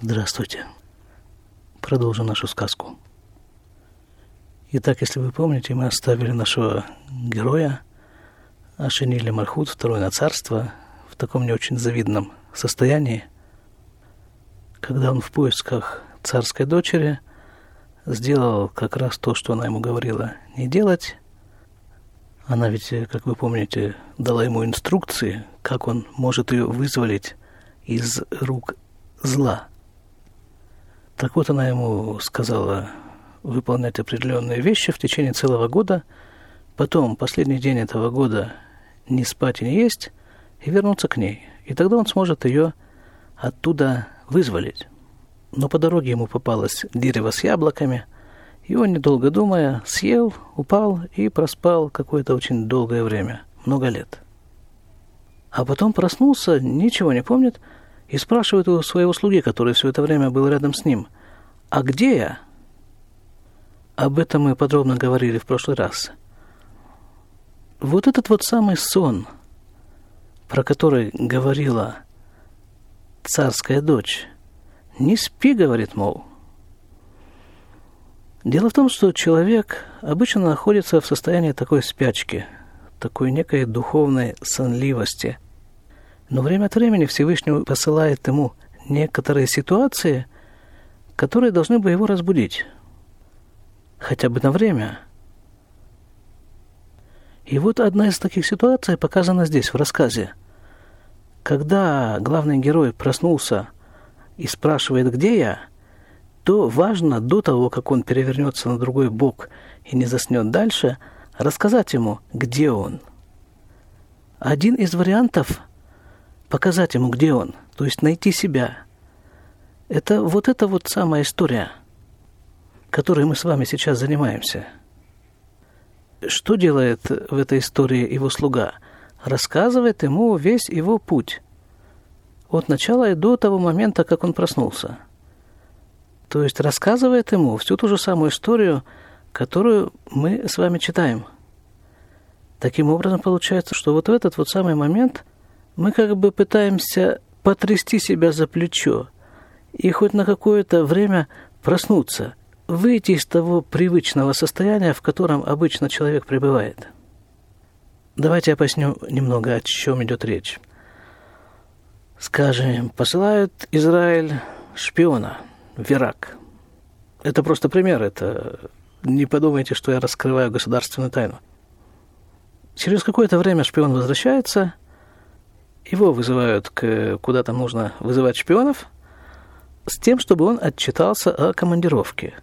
Здравствуйте. Продолжим нашу сказку. Итак, если вы помните, мы оставили нашего героя Ашинили Мархут, второе на царство, в таком не очень завидном состоянии, когда он в поисках царской дочери сделал как раз то, что она ему говорила не делать. Она ведь, как вы помните, дала ему инструкции, как он может ее вызволить из рук зла. Так вот, она ему сказала выполнять определенные вещи в течение целого года, потом, последний день этого года, не спать и не есть, и вернуться к ней. И тогда он сможет ее оттуда вызволить. Но по дороге ему попалось дерево с яблоками, и он, недолго думая, съел, упал и проспал какое-то очень долгое время, много лет. А потом проснулся, ничего не помнит, и спрашивает у своего слуги, который все это время был рядом с ним, «А где я?» Об этом мы подробно говорили в прошлый раз. Вот этот вот самый сон, про который говорила царская дочь, не спи, говорит, мол. Дело в том, что человек обычно находится в состоянии такой спячки, такой некой духовной сонливости – но время от времени Всевышний посылает ему некоторые ситуации, которые должны бы его разбудить. Хотя бы на время. И вот одна из таких ситуаций показана здесь, в рассказе. Когда главный герой проснулся и спрашивает, где я, то важно до того, как он перевернется на другой бок и не заснет дальше, рассказать ему, где он. Один из вариантов показать ему, где он, то есть найти себя. Это вот эта вот самая история, которой мы с вами сейчас занимаемся. Что делает в этой истории его слуга? Рассказывает ему весь его путь. От начала и до того момента, как он проснулся. То есть рассказывает ему всю ту же самую историю, которую мы с вами читаем. Таким образом, получается, что вот в этот вот самый момент – мы как бы пытаемся потрясти себя за плечо и хоть на какое-то время проснуться, выйти из того привычного состояния, в котором обычно человек пребывает. Давайте я поясню немного, о чем идет речь. Скажем, посылают Израиль шпиона в Ирак. Это просто пример, это не подумайте, что я раскрываю государственную тайну. Через какое-то время шпион возвращается – его вызывают к, куда там нужно вызывать шпионов, с тем, чтобы он отчитался о командировке.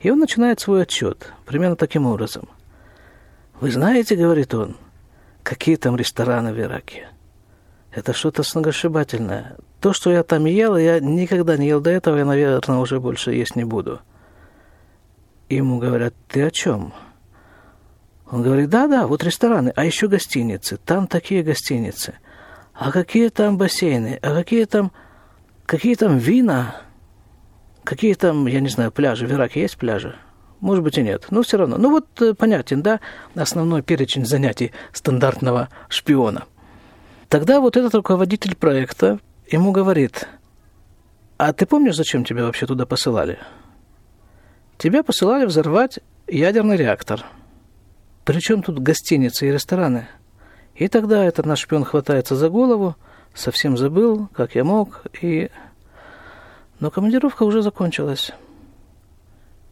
И он начинает свой отчет примерно таким образом. «Вы знаете, — говорит он, — какие там рестораны в Ираке? Это что-то сногсшибательное. То, что я там ел, я никогда не ел до этого, я, наверное, уже больше есть не буду». Ему говорят, «Ты о чем?» Он говорит, да-да, вот рестораны, а еще гостиницы. Там такие гостиницы а какие там бассейны, а какие там, какие там вина, какие там, я не знаю, пляжи. В Ираке есть пляжи? Может быть и нет. Но все равно. Ну вот э, понятен, да, основной перечень занятий стандартного шпиона. Тогда вот этот руководитель проекта ему говорит, а ты помнишь, зачем тебя вообще туда посылали? Тебя посылали взорвать ядерный реактор. Причем тут гостиницы и рестораны – и тогда этот наш шпион хватается за голову, совсем забыл, как я мог, и... Но командировка уже закончилась.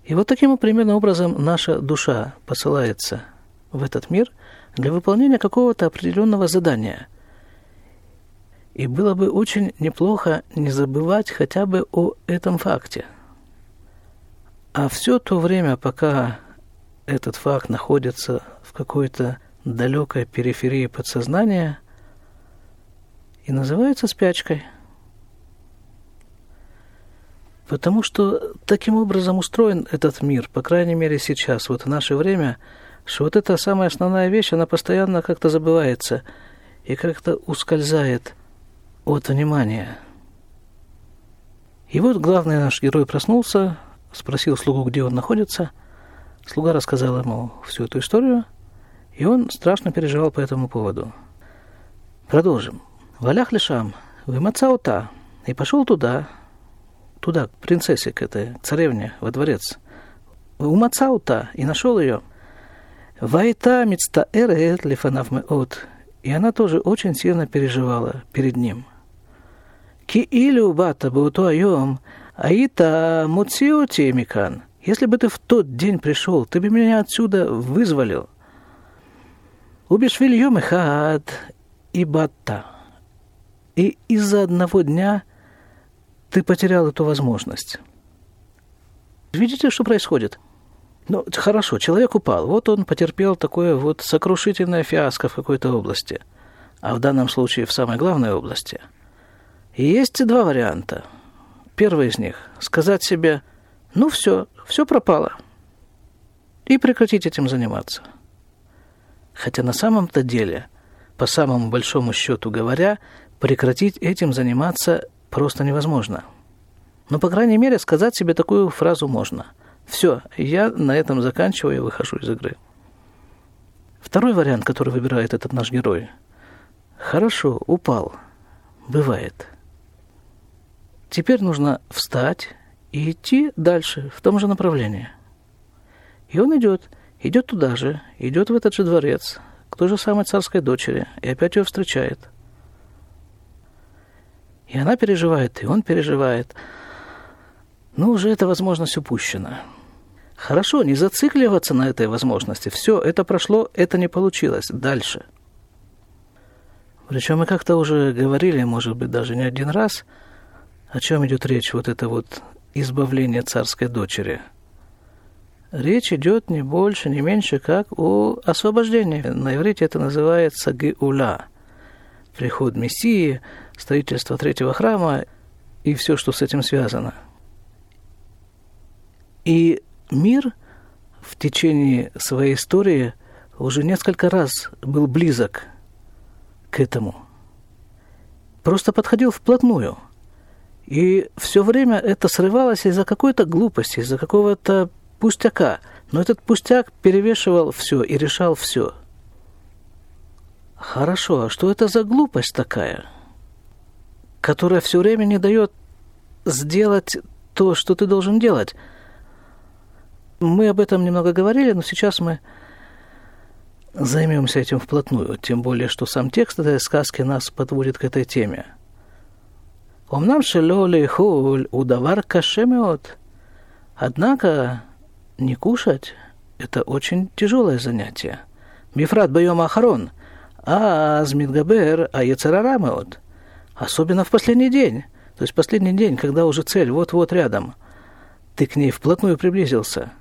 И вот таким примерно образом наша душа посылается в этот мир для выполнения какого-то определенного задания. И было бы очень неплохо не забывать хотя бы о этом факте. А все то время, пока этот факт находится в какой-то далекой периферии подсознания и называется спячкой. Потому что таким образом устроен этот мир, по крайней мере сейчас, вот в наше время, что вот эта самая основная вещь, она постоянно как-то забывается и как-то ускользает от внимания. И вот главный наш герой проснулся, спросил слугу, где он находится. Слуга рассказал ему всю эту историю – и он страшно переживал по этому поводу. Продолжим. Валях лишам, вымацаута, и пошел туда, туда, к принцессе, к этой царевне, во дворец. У Мацаута и нашел ее. Вайта мецта эрет лифанав от. И она тоже очень сильно переживала перед ним. Ки илю бата бауту айом, аита муциоти микан. Если бы ты в тот день пришел, ты бы меня отсюда вызволил. Убишвиль йом хаад и бата. И из-за одного дня ты потерял эту возможность. Видите, что происходит? Ну, хорошо, человек упал. Вот он потерпел такое вот сокрушительное фиаско в какой-то области. А в данном случае в самой главной области. И есть два варианта. Первый из них – сказать себе, ну все, все пропало. И прекратить этим заниматься. Хотя на самом-то деле, по самому большому счету говоря, прекратить этим заниматься просто невозможно. Но, по крайней мере, сказать себе такую фразу можно. Все, я на этом заканчиваю и выхожу из игры. Второй вариант, который выбирает этот наш герой. Хорошо, упал. Бывает. Теперь нужно встать и идти дальше, в том же направлении. И он идет, идет туда же, идет в этот же дворец, к той же самой царской дочери, и опять ее встречает. И она переживает, и он переживает. Но уже эта возможность упущена. Хорошо, не зацикливаться на этой возможности. Все, это прошло, это не получилось. Дальше. Причем мы как-то уже говорили, может быть, даже не один раз, о чем идет речь, вот это вот избавление царской дочери. Речь идет не больше, не меньше, как о освобождении. На иврите это называется геула. Приход Мессии, строительство третьего храма и все, что с этим связано. И мир в течение своей истории уже несколько раз был близок к этому. Просто подходил вплотную – и все время это срывалось из-за какой-то глупости, из-за какого-то пустяка. Но этот пустяк перевешивал все и решал все. Хорошо, а что это за глупость такая, которая все время не дает сделать то, что ты должен делать? Мы об этом немного говорили, но сейчас мы займемся этим вплотную, тем более, что сам текст этой сказки нас подводит к этой теме – Омнам шело лейхуль удавар кашемеот. Однако не кушать – это очень тяжелое занятие. Мифрат байом ахарон, а азмидгабер а яцерарамеот. Особенно в последний день, то есть последний день, когда уже цель вот-вот рядом. Ты к ней вплотную приблизился.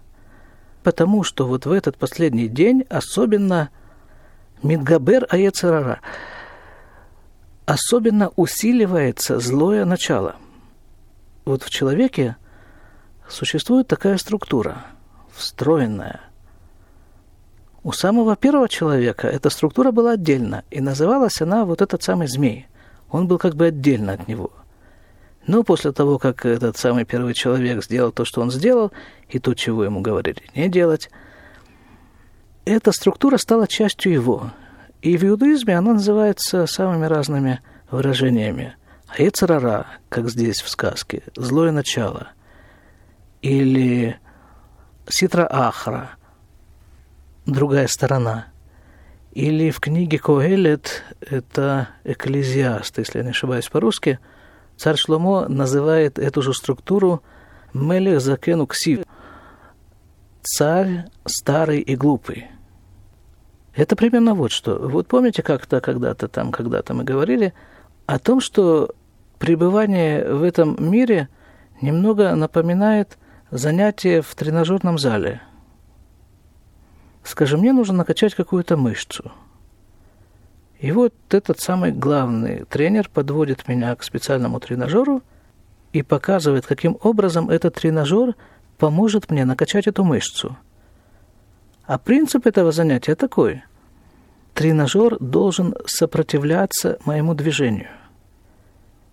Потому что вот в этот последний день особенно Мидгабер Аяцерара – особенно усиливается злое начало. Вот в человеке существует такая структура, встроенная. У самого первого человека эта структура была отдельно, и называлась она вот этот самый змей. Он был как бы отдельно от него. Но после того, как этот самый первый человек сделал то, что он сделал, и то, чего ему говорили не делать, эта структура стала частью его, и в иудаизме она называется самыми разными выражениями. Ецарара, как здесь в сказке, злое начало. Или Ситра Ахра, другая сторона. Или в книге Коэлет, это Экклезиаст, если я не ошибаюсь по-русски, царь Шломо называет эту же структуру Мелех Закену Ксив. Царь старый и глупый – это примерно вот что. Вот помните, как-то когда-то там, когда-то мы говорили о том, что пребывание в этом мире немного напоминает занятие в тренажерном зале. Скажем, мне нужно накачать какую-то мышцу. И вот этот самый главный тренер подводит меня к специальному тренажеру и показывает, каким образом этот тренажер поможет мне накачать эту мышцу – а принцип этого занятия такой. Тренажер должен сопротивляться моему движению.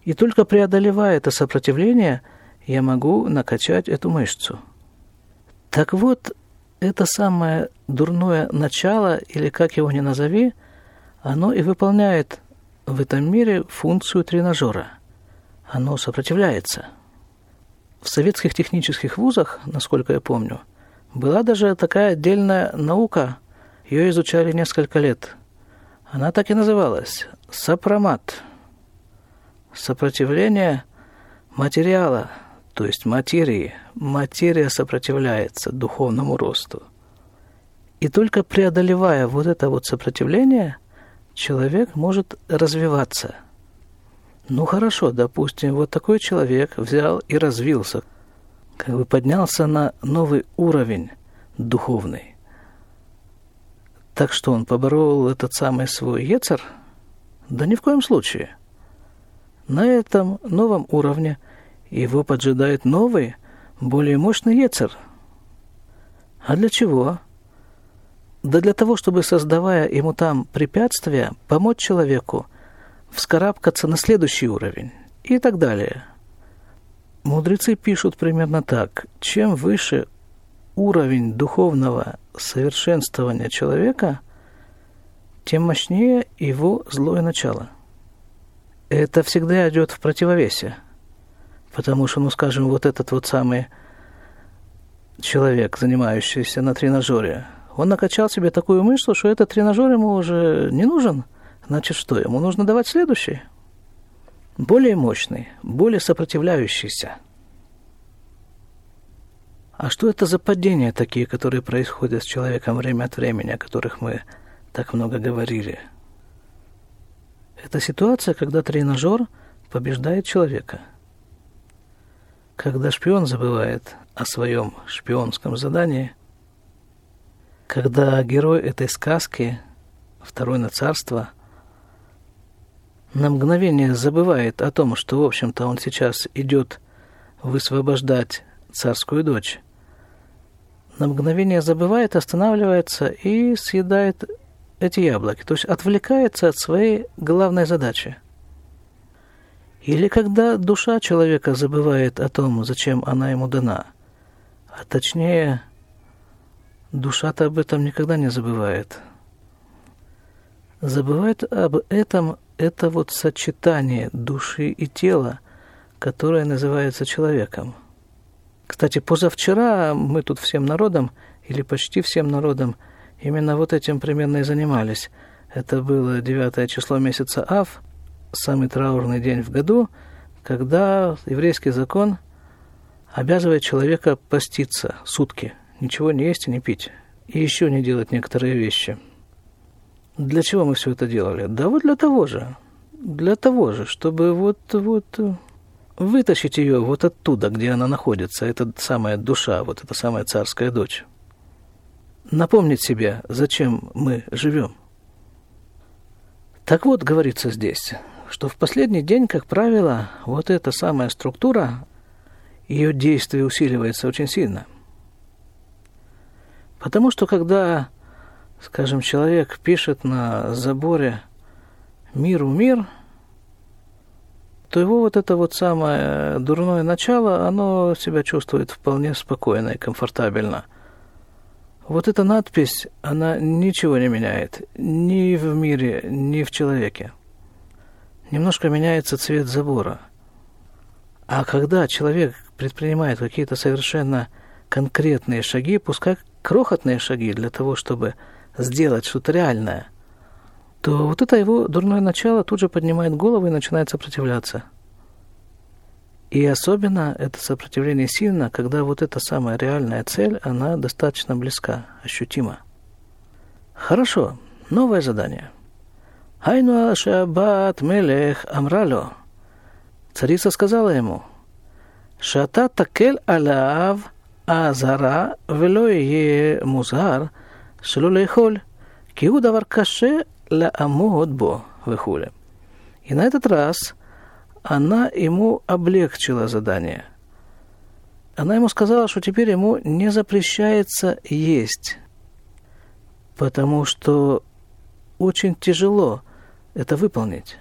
И только преодолевая это сопротивление, я могу накачать эту мышцу. Так вот, это самое дурное начало, или как его ни назови, оно и выполняет в этом мире функцию тренажера. Оно сопротивляется. В советских технических вузах, насколько я помню, была даже такая отдельная наука, ее изучали несколько лет. Она так и называлась – сопромат. Сопротивление материала, то есть материи. Материя сопротивляется духовному росту. И только преодолевая вот это вот сопротивление, человек может развиваться. Ну хорошо, допустим, вот такой человек взял и развился – как бы поднялся на новый уровень духовный. Так что он поборол этот самый свой Ецер? Да ни в коем случае. На этом новом уровне его поджидает новый, более мощный Ецер. А для чего? Да для того, чтобы, создавая ему там препятствия, помочь человеку вскарабкаться на следующий уровень и так далее – Мудрецы пишут примерно так. Чем выше уровень духовного совершенствования человека, тем мощнее его злое начало. Это всегда идет в противовесе. Потому что, ну, скажем, вот этот вот самый человек, занимающийся на тренажере, он накачал себе такую мысль, что этот тренажер ему уже не нужен. Значит, что? Ему нужно давать следующий – более мощный, более сопротивляющийся. А что это за падения такие, которые происходят с человеком время от времени, о которых мы так много говорили? Это ситуация, когда тренажер побеждает человека. Когда шпион забывает о своем шпионском задании, когда герой этой сказки, второй на царство – на мгновение забывает о том, что, в общем-то, он сейчас идет высвобождать царскую дочь. На мгновение забывает, останавливается и съедает эти яблоки, то есть отвлекается от своей главной задачи. Или когда душа человека забывает о том, зачем она ему дана, а точнее, душа-то об этом никогда не забывает. Забывает об этом это вот сочетание души и тела, которое называется человеком. Кстати, позавчера мы тут всем народом, или почти всем народом, именно вот этим примерно и занимались. Это было 9 число месяца Ав, самый траурный день в году, когда еврейский закон обязывает человека поститься сутки, ничего не есть и не пить, и еще не делать некоторые вещи – для чего мы все это делали? Да вот для того же. Для того же, чтобы вот, вот вытащить ее вот оттуда, где она находится, эта самая душа, вот эта самая царская дочь. Напомнить себе, зачем мы живем. Так вот, говорится здесь, что в последний день, как правило, вот эта самая структура, ее действие усиливается очень сильно. Потому что когда скажем, человек пишет на заборе «миру мир», то его вот это вот самое дурное начало, оно себя чувствует вполне спокойно и комфортабельно. Вот эта надпись, она ничего не меняет ни в мире, ни в человеке. Немножко меняется цвет забора. А когда человек предпринимает какие-то совершенно конкретные шаги, пускай крохотные шаги для того, чтобы сделать что-то реальное, то вот это его дурное начало тут же поднимает голову и начинает сопротивляться. И особенно это сопротивление сильно, когда вот эта самая реальная цель, она достаточно близка, ощутима. Хорошо, новое задание. Айну Шабат Мелех Амрало. Царица сказала ему, Шата такель алав азара велое музар шелу лейхоль, киу ла амод выхуле. И на этот раз она ему облегчила задание. Она ему сказала, что теперь ему не запрещается есть, потому что очень тяжело это выполнить.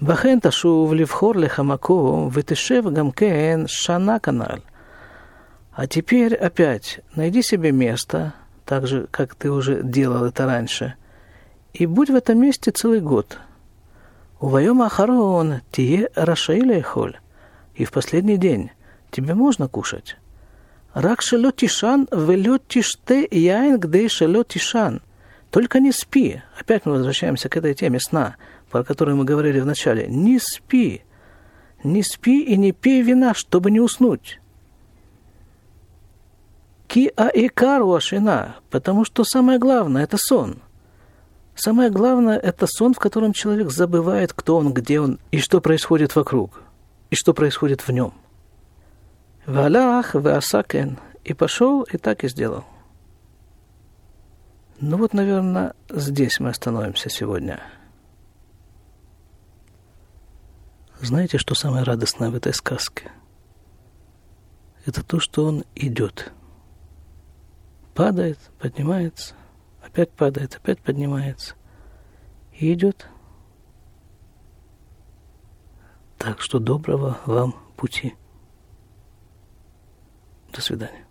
Бахен ташув левхор лехамако вытышев гамкен шана канал. А теперь опять найди себе место, так же, как ты уже делал это раньше. И будь в этом месте целый год. Увоем Ахарон, тие рашаиля холь. И в последний день тебе можно кушать. Рак шело тишан, велет тиште яин, где шело тишан. Только не спи. Опять мы возвращаемся к этой теме сна, про которую мы говорили в начале. Не спи. Не спи и не пей вина, чтобы не уснуть. Ки аикару ашина, потому что самое главное – это сон. Самое главное – это сон, в котором человек забывает, кто он, где он и что происходит вокруг, и что происходит в нем. Валах веасакен. И пошел, и так и сделал. Ну вот, наверное, здесь мы остановимся сегодня. Знаете, что самое радостное в этой сказке? Это то, что он идет. Падает, поднимается, опять падает, опять поднимается. И идет. Так что доброго вам пути. До свидания.